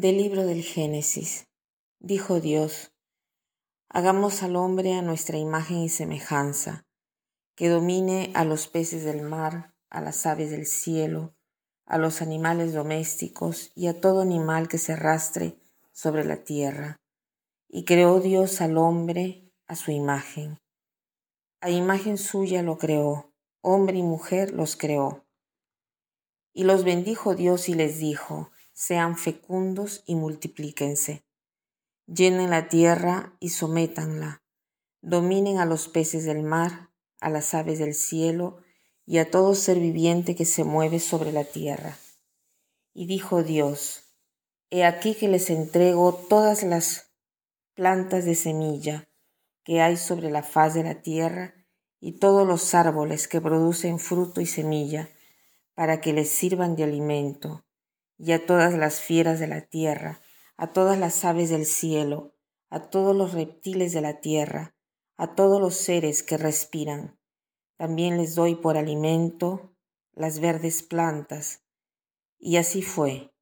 Del libro del Génesis. Dijo Dios, hagamos al hombre a nuestra imagen y semejanza, que domine a los peces del mar, a las aves del cielo, a los animales domésticos y a todo animal que se arrastre sobre la tierra. Y creó Dios al hombre a su imagen. A imagen suya lo creó, hombre y mujer los creó. Y los bendijo Dios y les dijo, sean fecundos y multiplíquense. Llenen la tierra y sométanla. Dominen a los peces del mar, a las aves del cielo y a todo ser viviente que se mueve sobre la tierra. Y dijo Dios, He aquí que les entrego todas las plantas de semilla que hay sobre la faz de la tierra y todos los árboles que producen fruto y semilla, para que les sirvan de alimento y a todas las fieras de la tierra, a todas las aves del cielo, a todos los reptiles de la tierra, a todos los seres que respiran. También les doy por alimento las verdes plantas. Y así fue.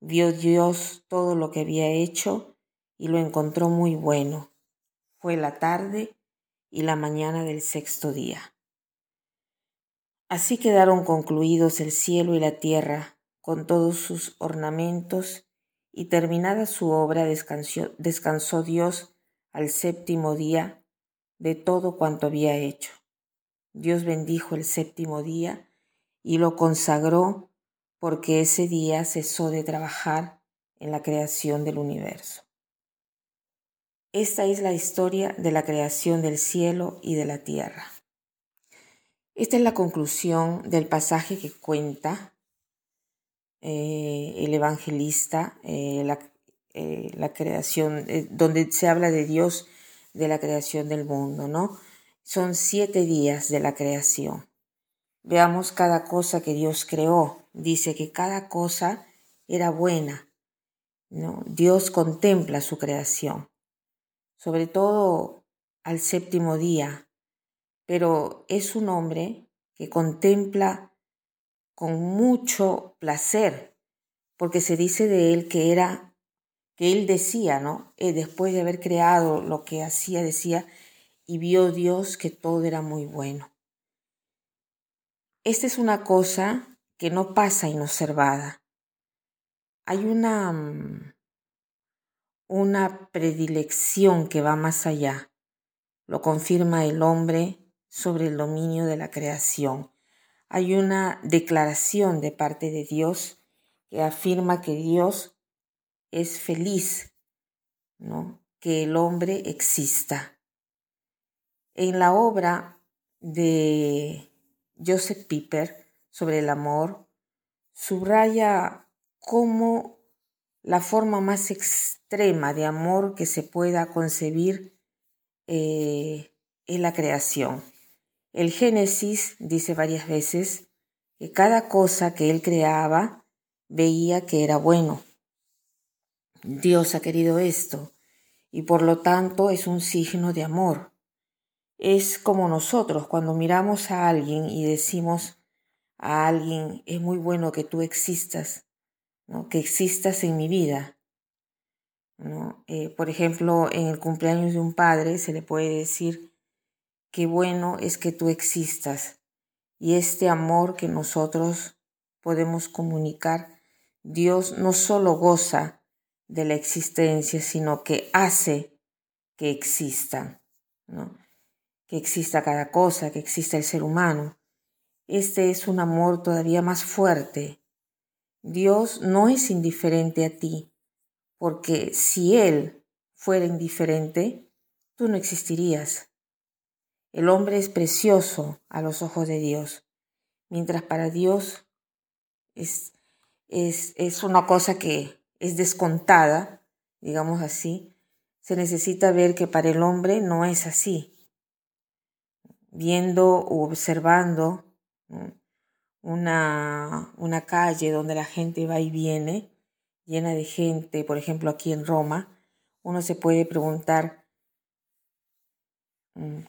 Vio Dios todo lo que había hecho y lo encontró muy bueno. Fue la tarde y la mañana del sexto día. Así quedaron concluidos el cielo y la tierra con todos sus ornamentos, y terminada su obra descansó, Dios al séptimo día de todo cuanto había hecho. Dios bendijo el séptimo día y lo consagró porque ese día cesó de trabajar en la creación del universo. Esta es la historia de la creación del cielo y de la tierra. Esta es la conclusión del pasaje que cuenta eh, el evangelista, eh, la, eh, la, creación, donde se habla de Dios, de la creación del mundo, ¿no? Son siete días de la creación. Veamos cada cosa que Dios creó. Dice que cada cosa era buena, ¿no? Dios contempla su creación, sobre todo al séptimo día, pero es un hombre que contempla con mucho placer, porque se dice de él que era, que él decía, ¿no? Eh, después de haber creado lo que hacía, decía, y vio Dios que todo era muy bueno. Esta es una cosa que no pasa inobservada. Hay una, mm, una predilección que va más allá. Lo confirma el hombre sobre el dominio de la creación hay una declaración de parte de Dios que afirma que Dios es feliz, ¿no? que el hombre exista. En la obra de Joseph Piper sobre el amor, subraya cómo la forma más extrema de amor que se pueda concebir eh, es la creación. El Génesis dice varias veces que cada cosa que él creaba veía que era bueno. Dios ha querido esto y por lo tanto es un signo de amor. Es como nosotros cuando miramos a alguien y decimos a alguien, es muy bueno que tú existas, ¿no? que existas en mi vida. ¿no? Eh, por ejemplo, en el cumpleaños de un padre se le puede decir, qué bueno es que tú existas y este amor que nosotros podemos comunicar, Dios no solo goza de la existencia, sino que hace que existan, ¿no? que exista cada cosa, que exista el ser humano. Este es un amor todavía más fuerte. Dios no es indiferente a ti, porque si Él fuera indiferente, tú no existirías. El hombre es precioso a los ojos de Dios, mientras para Dios es, es, es una cosa que es descontada, digamos así, se necesita ver que para el hombre no es así. Viendo o observando una, una calle donde la gente va y viene, llena de gente, por ejemplo aquí en Roma, uno se puede preguntar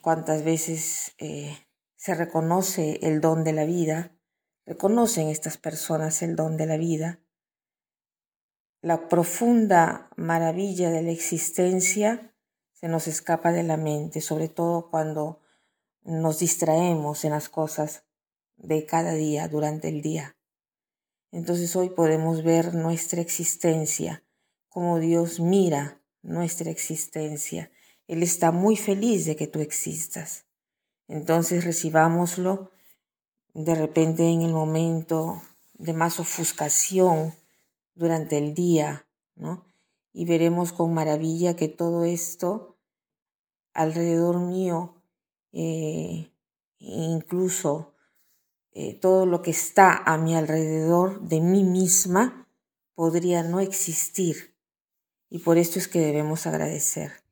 cuántas veces eh, se reconoce el don de la vida, reconocen estas personas el don de la vida, la profunda maravilla de la existencia se nos escapa de la mente, sobre todo cuando nos distraemos en las cosas de cada día, durante el día. Entonces hoy podemos ver nuestra existencia, como Dios mira nuestra existencia. Él está muy feliz de que tú existas. Entonces recibámoslo de repente en el momento de más ofuscación durante el día, ¿no? Y veremos con maravilla que todo esto alrededor mío, eh, incluso eh, todo lo que está a mi alrededor de mí misma, podría no existir. Y por esto es que debemos agradecer.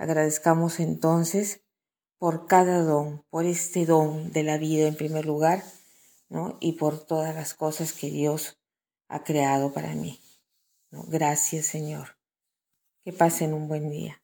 Agradezcamos entonces por cada don, por este don de la vida en primer lugar, ¿no? Y por todas las cosas que Dios ha creado para mí. ¿no? Gracias, Señor. Que pasen un buen día.